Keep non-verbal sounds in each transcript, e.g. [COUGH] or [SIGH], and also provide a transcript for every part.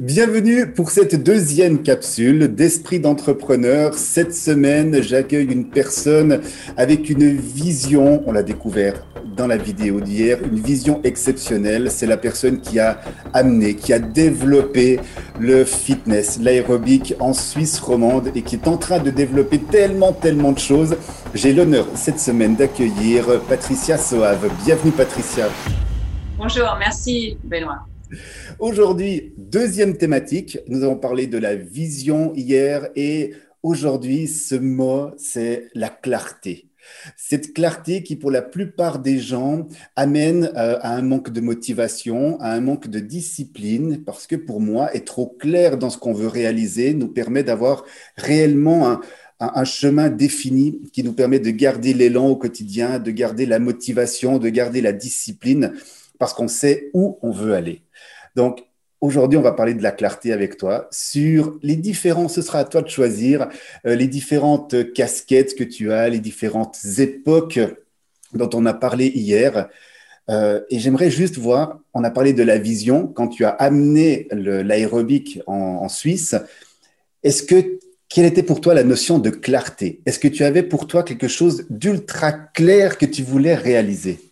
Bienvenue pour cette deuxième capsule d'Esprit d'entrepreneur. Cette semaine, j'accueille une personne avec une vision, on l'a découvert dans la vidéo d'hier, une vision exceptionnelle. C'est la personne qui a amené, qui a développé le fitness, l'aérobic en Suisse romande et qui est en train de développer tellement, tellement de choses. J'ai l'honneur cette semaine d'accueillir Patricia Soave. Bienvenue Patricia. Bonjour, merci Benoît. Aujourd'hui, deuxième thématique. Nous avons parlé de la vision hier et aujourd'hui, ce mot, c'est la clarté. Cette clarté qui, pour la plupart des gens, amène euh, à un manque de motivation, à un manque de discipline, parce que pour moi, être trop clair dans ce qu'on veut réaliser nous permet d'avoir réellement un, un, chemin défini qui nous permet de garder l'élan au quotidien, de garder la motivation, de garder la discipline, parce qu'on sait où on veut aller. Donc, aujourd'hui, on va parler de la clarté avec toi sur les différents, ce sera à toi de choisir euh, les différentes casquettes que tu as, les différentes époques dont on a parlé hier. Euh, et j'aimerais juste voir, on a parlé de la vision quand tu as amené l'aérobic en, en Suisse. Est-ce que quelle était pour toi la notion de clarté? Est-ce que tu avais pour toi quelque chose d'ultra clair que tu voulais réaliser?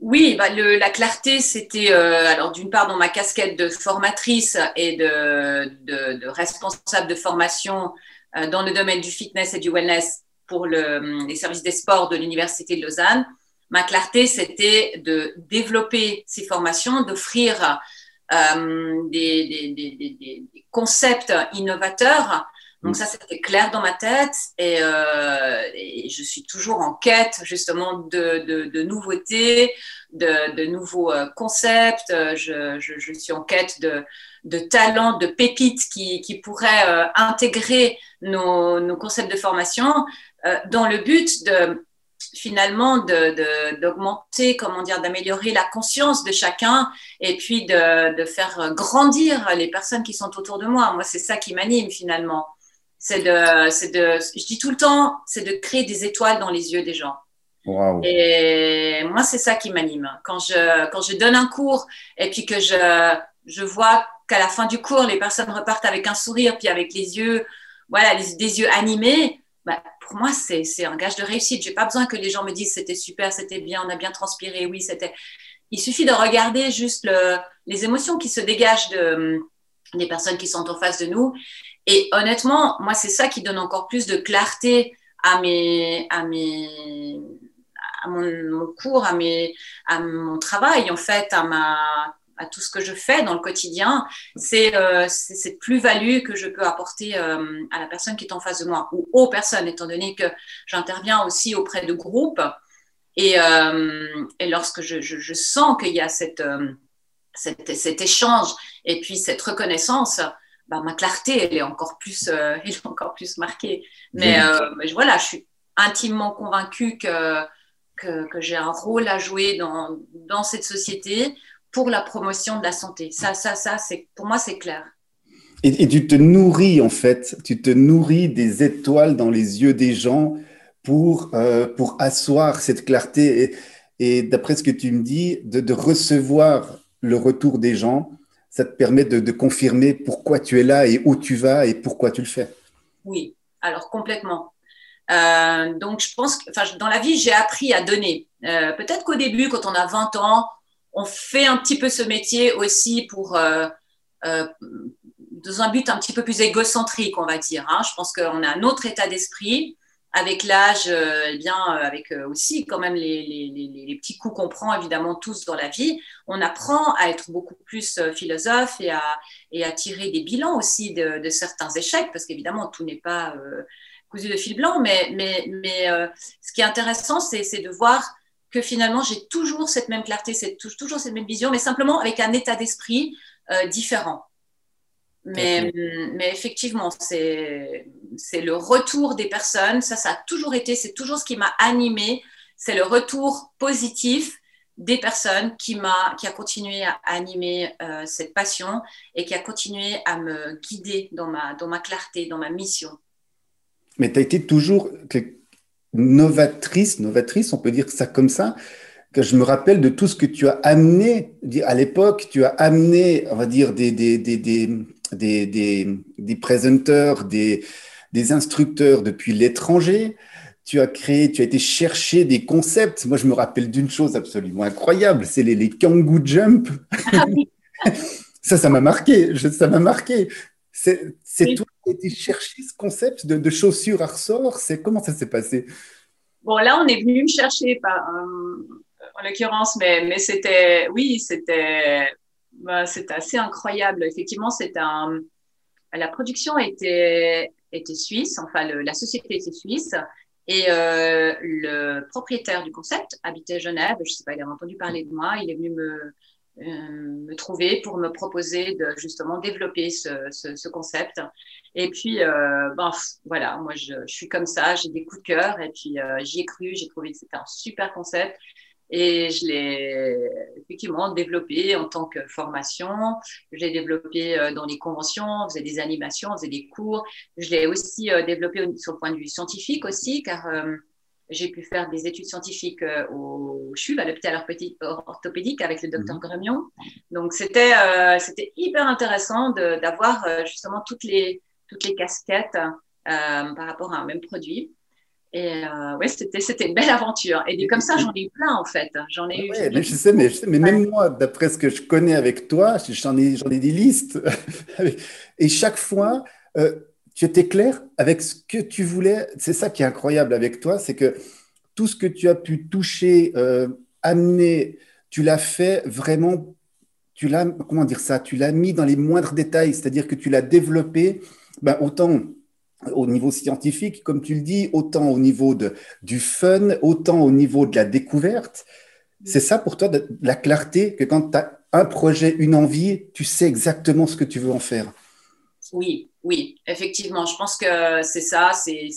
Oui, bah, la clarté, c'était euh, alors d'une part dans ma casquette de formatrice et de, responsable de formation euh, dans le domaine du fitness et du wellness pour les services des sports de l'Université de Lausanne. Ma clarté, c'était de développer ces formations, d'offrir euh, des, concepts innovateurs donc ça, c'était clair dans ma tête euh, et, je suis toujours en quête justement de, nouveautés, de, nouveaux euh, concepts. Je, suis en quête de, talents, de pépites qui, pourraient euh, intégrer nos, concepts de formation dans le but de finalement d'augmenter, comment dire, d'améliorer la conscience de chacun et puis de, faire grandir les personnes qui sont autour de moi. Moi, c'est ça qui m'anime finalement c'est de, c'est de, je dis tout le temps, c'est de créer des étoiles dans les yeux des gens. Et moi, c'est ça qui m'anime. Quand je, quand je donne un cours et puis que je, je vois qu'à la fin du cours, les personnes repartent avec un sourire puis avec les yeux, voilà, des yeux animés, bah, pour moi, c'est, c'est un gage de réussite. J'ai pas besoin que les gens me disent c'était super, c'était bien, on a bien transpiré, oui, c'était. Il suffit de regarder juste le, les émotions qui se dégagent de, des personnes qui sont en face de nous et honnêtement, moi, c'est ça qui donne encore plus de clarté à mes, à mes, à mon, cours, à mes, à mon travail, en fait, à ma, à tout ce que je fais dans le quotidien, c'est euh, cette plus-value que je peux apporter euh, à la personne qui est en face de moi ou aux personnes, étant donné que j'interviens aussi auprès de groupes. Et, euh, lorsque je, je, je sens qu'il y a cette, cet échange et puis cette reconnaissance, bah, ma clarté, elle est encore plus, euh, [LAUGHS] elle est encore plus marquée. Mais, euh, voilà, je suis intimement convaincue que, que, que j'ai un rôle à jouer dans, dans, cette société pour la promotion de la santé. Ça, ça, ça, c'est, pour moi, c'est clair. Et, et, tu te nourris, en fait, tu te nourris des étoiles dans les yeux des gens pour, euh, pour asseoir cette clarté. Et, et d'après ce que tu me dis, de, de recevoir le retour des gens ça te permet de, confirmer pourquoi tu es là et où tu vas et pourquoi tu le fais. Oui, alors complètement. Euh, donc, je pense que dans la vie, j'ai appris à donner. Euh, peut-être qu'au début, quand on a 20 ans, on fait un petit peu ce métier aussi pour, euh, dans un but un petit peu plus égocentrique, on va dire. Hein. Je pense qu'on a un autre état d'esprit avec l'âge, euh, eh bien, euh, avec euh, aussi quand même les, les, les, petits coups qu'on prend évidemment tous dans la vie, on apprend à être beaucoup plus philosophe et à, et à tirer des bilans aussi de, de certains échecs, parce qu'évidemment tout n'est pas cousu de fil blanc, mais, mais, mais ce qui est intéressant, c'est de voir que finalement j'ai toujours cette même clarté, toujours cette même vision, mais simplement avec un état d'esprit différent. Mais, mais effectivement, c'est le retour des personnes. Ça, ça a toujours été, c'est toujours ce qui m'a animé. C'est le retour positif des personnes qui, m'a, qui a continué à animer euh, cette passion et qui a continué à me guider dans ma, dans ma clarté, dans ma mission. Mais tu as été toujours novatrice, novatrice, on peut dire ça comme ça. que je me rappelle de tout ce que tu as amené à l'époque. Tu as amené, on va dire, des, des, des, des, des, des, des présenteurs, des, des instructeurs depuis l'étranger. Tu as créé, tu as été chercher des concepts. Moi, je me rappelle d'une chose absolument incroyable, c'est les, les Kangoo Jump. Ah [LAUGHS] ça, ça m'a marqué. ça m'a marqué. C'est toi qui as été chercher ce concept de, de chaussures à ressort. C'est comment ça s'est passé? Bon, là, on est venu me chercher, euh, en l'occurrence, mais, mais c'était, oui, c'était, bah, c'était assez incroyable. Effectivement, c'est un, la production était, était suisse, enfin, la société était suisse. Et euh, le propriétaire du concept habitait Genève. Je ne sais pas, il a entendu parler de moi. Il est venu me, euh, me trouver pour me proposer de justement développer ce, ce, concept. Et puis, euh, ben, voilà, moi je, je, suis comme ça, j'ai des coups de cœur et puis euh, j'y ai cru, j'ai trouvé que c'était un super concept. Et je l'ai effectivement développé en tant que formation. Je l'ai développé dans les conventions, on faisait des animations, on faisait des cours. Je l'ai aussi développé sur le point de vue scientifique aussi, car j'ai pu faire des études scientifiques euh, au CHUV, à l'hôpital orthopédique, avec le docteur mmh. Gremion. Donc, c'était euh, c'était hyper intéressant d'avoir euh, justement toutes les, toutes les casquettes par rapport à un même produit. Et ouais, c'était une belle aventure. Et comme ça, j'en ai eu plein en fait. J'en ai eu. mais je sais, mais, mais même moi, d'après ce que je connais avec toi, j'en ai, ai des listes. [LAUGHS] Et chaque fois, tu étais clair avec ce que tu voulais. C'est ça qui est incroyable avec toi, c'est que tout ce que tu as pu toucher, euh, amener, tu l'as fait vraiment, tu l'as, comment dire ça, tu l'as mis dans les moindres détails, c'est-à-dire que tu l'as développé, ben, autant au niveau scientifique, comme tu le dis, autant au niveau de, du fun, autant au niveau de la découverte. C'est ça pour toi, de, la clarté, que quand tu as un projet, une envie, tu sais exactement ce que tu veux en faire? Oui, oui, effectivement. Je pense que c'est ça, c'est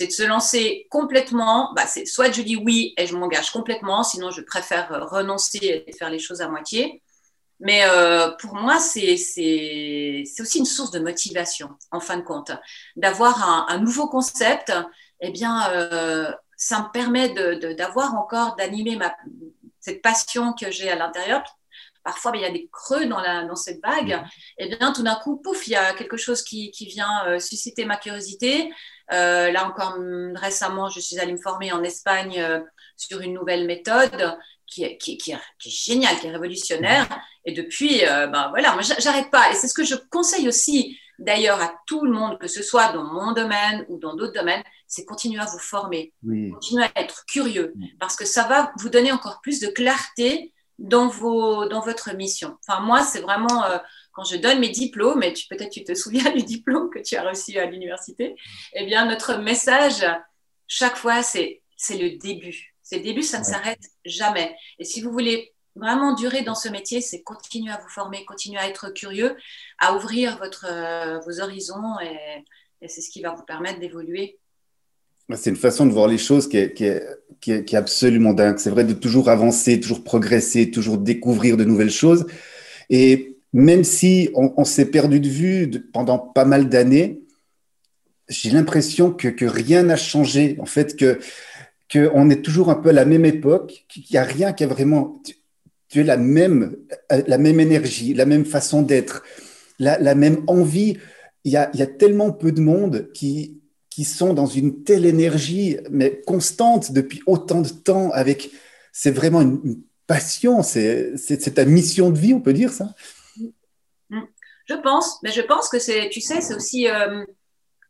de se lancer complètement. Bah, soit je dis oui et je m'engage complètement, sinon je préfère renoncer et faire les choses à moitié. Mais euh, pour moi, c'est aussi une source de motivation, en fin de compte. D'avoir un, nouveau concept, eh bien, euh, ça me permet d'avoir encore, d'animer cette passion que j'ai à l'intérieur, parfois il y a des creux dans, la, dans cette vague, mm. et bien tout d'un coup, pouf, il y a quelque chose qui, qui vient euh, susciter ma curiosité. Là encore mm, récemment, je suis allée me former en Espagne sur une nouvelle méthode qui, qui, qui, est, géniale, qui est révolutionnaire. Et depuis, ben voilà, moi j'arrête pas. Et c'est ce que je conseille aussi d'ailleurs à tout le monde, que ce soit dans mon domaine ou dans d'autres domaines, c'est continuer à vous former, continuer à être curieux, parce que ça va vous donner encore plus de clarté dans, vos, dans votre mission. Enfin, moi, c'est vraiment euh, quand je donne mes diplômes, et peut-être tu te souviens du diplôme que tu as reçu à l'université, eh bien, notre message, chaque fois, c'est le début. C'est le début, ça ne s'arrête jamais. Et si vous voulez vraiment durer dans ce métier, c'est continuer à vous former, continuer à être curieux, à ouvrir votre, euh, vos horizons, et, et c'est ce qui va vous permettre d'évoluer c'est une façon de voir les choses qui est, qui est, qui est, qui est absolument dingue. C'est vrai de toujours avancer, toujours progresser, toujours découvrir de nouvelles choses. Et même si on, on s'est perdu de vue pendant pas mal d'années, j'ai l'impression que, que rien n'a changé. En fait, que qu'on est toujours un peu à la même époque, qu'il n'y a rien qui a vraiment. Tu, es la même, la même énergie, la même façon d'être, la, même envie. Il y, a, il y a tellement peu de monde qui, qui sont dans une telle énergie, mais constante depuis autant de temps, avec, c'est vraiment une, passion, c'est, c'est, ta mission de vie, on peut dire ça Je pense, mais je pense que c'est, tu sais, c'est aussi euh,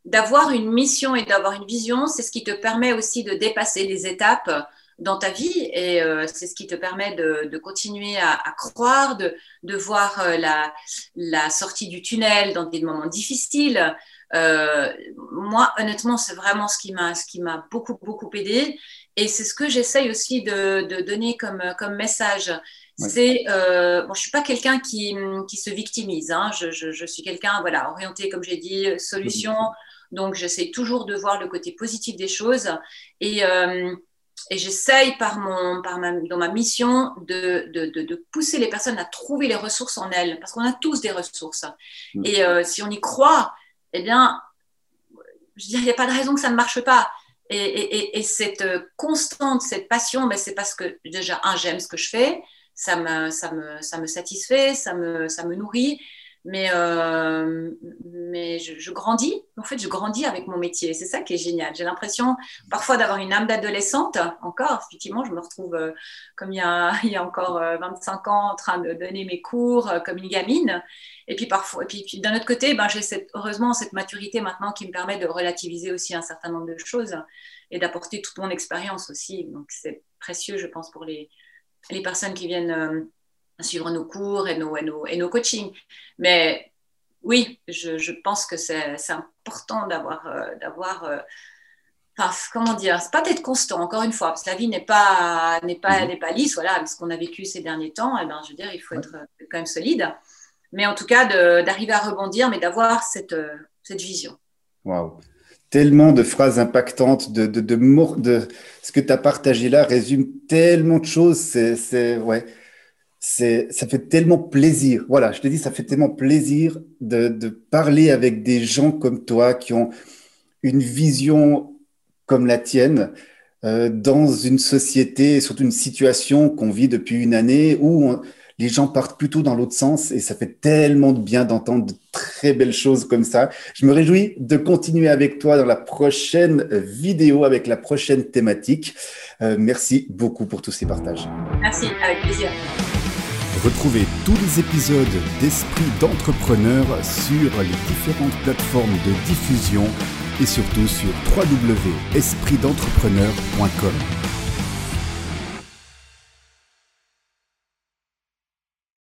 d'avoir une mission et d'avoir une vision, c'est ce qui te permet aussi de dépasser les étapes dans ta vie et euh, c'est ce qui te permet de, de continuer à, à, croire, de, de voir euh, la, la, sortie du tunnel dans des moments difficiles, euh, moi, honnêtement, c'est vraiment ce qui m'a, ce qui m'a beaucoup, beaucoup aidé. Et c'est ce que j'essaye aussi de, de, donner comme, comme message. C'est, euh, bon, je suis pas quelqu'un qui, qui se victimise. Hein. Je, je, je, suis quelqu'un, voilà, orienté, comme j'ai dit, solution. Donc, j'essaye toujours de voir le côté positif des choses. Et, euh, et j'essaye par mon, par ma, dans ma mission de, de, de, pousser les personnes à trouver les ressources en elles, parce qu'on a tous des ressources. Mm. Et euh, si on y croit, eh bien, je il n'y a pas de raison que ça ne marche pas. Et, cette constante, cette passion, mais c'est parce que déjà, un, j'aime ce que je fais, ça me, ça me, ça me satisfait, ça me, ça me nourrit mais, euh, mais je, grandis. En fait, je grandis avec mon métier. C'est ça qui est génial. J'ai l'impression parfois d'avoir une âme d'adolescente. Encore, effectivement, je me retrouve euh, comme il y, a, [LAUGHS] il y a encore 25 euh, ans en train de donner mes cours comme une gamine. Et puis parfois, et puis, d'un autre côté, ben, j'ai cette, heureusement cette maturité maintenant qui me permet de relativiser aussi un certain nombre de choses et d'apporter toute mon expérience aussi. Donc c'est précieux, je pense, pour les, les personnes qui viennent suivre nos cours et nos, et nos, et nos coachings. Mais oui, je, je pense que c'est important d'avoir, euh, d'avoir euh, comment dire, c'est pas d'être constant, encore une fois, parce que la vie n'est pas, n'est pas, mhm. n'est pas lisse, voilà, avec ce qu'on a vécu ces derniers temps, et eh ben, je veux dire, il faut être euh, quand même solide. Mais en tout cas, d'arriver à rebondir, mais d'avoir cette, cette vision. Waouh! Tellement de phrases impactantes, de, de, de, de, ce que tu as partagé là résume tellement de choses. C'est, ouais ça fait tellement plaisir. Voilà, je te dis, ça fait tellement plaisir de, parler avec des gens comme toi qui ont une vision comme la tienne euh, dans une société, surtout une situation qu'on vit depuis une année où les gens partent plutôt dans l'autre sens et ça fait tellement de bien d'entendre de très belles choses comme ça. Je me réjouis de continuer avec toi dans la prochaine vidéo avec la prochaine thématique. Euh, merci beaucoup pour tous ces partages. Merci, avec plaisir. Retrouvez tous les épisodes d'Esprit d'entrepreneur sur les différentes plateformes de diffusion et surtout sur www.espritdentrepreneur.com.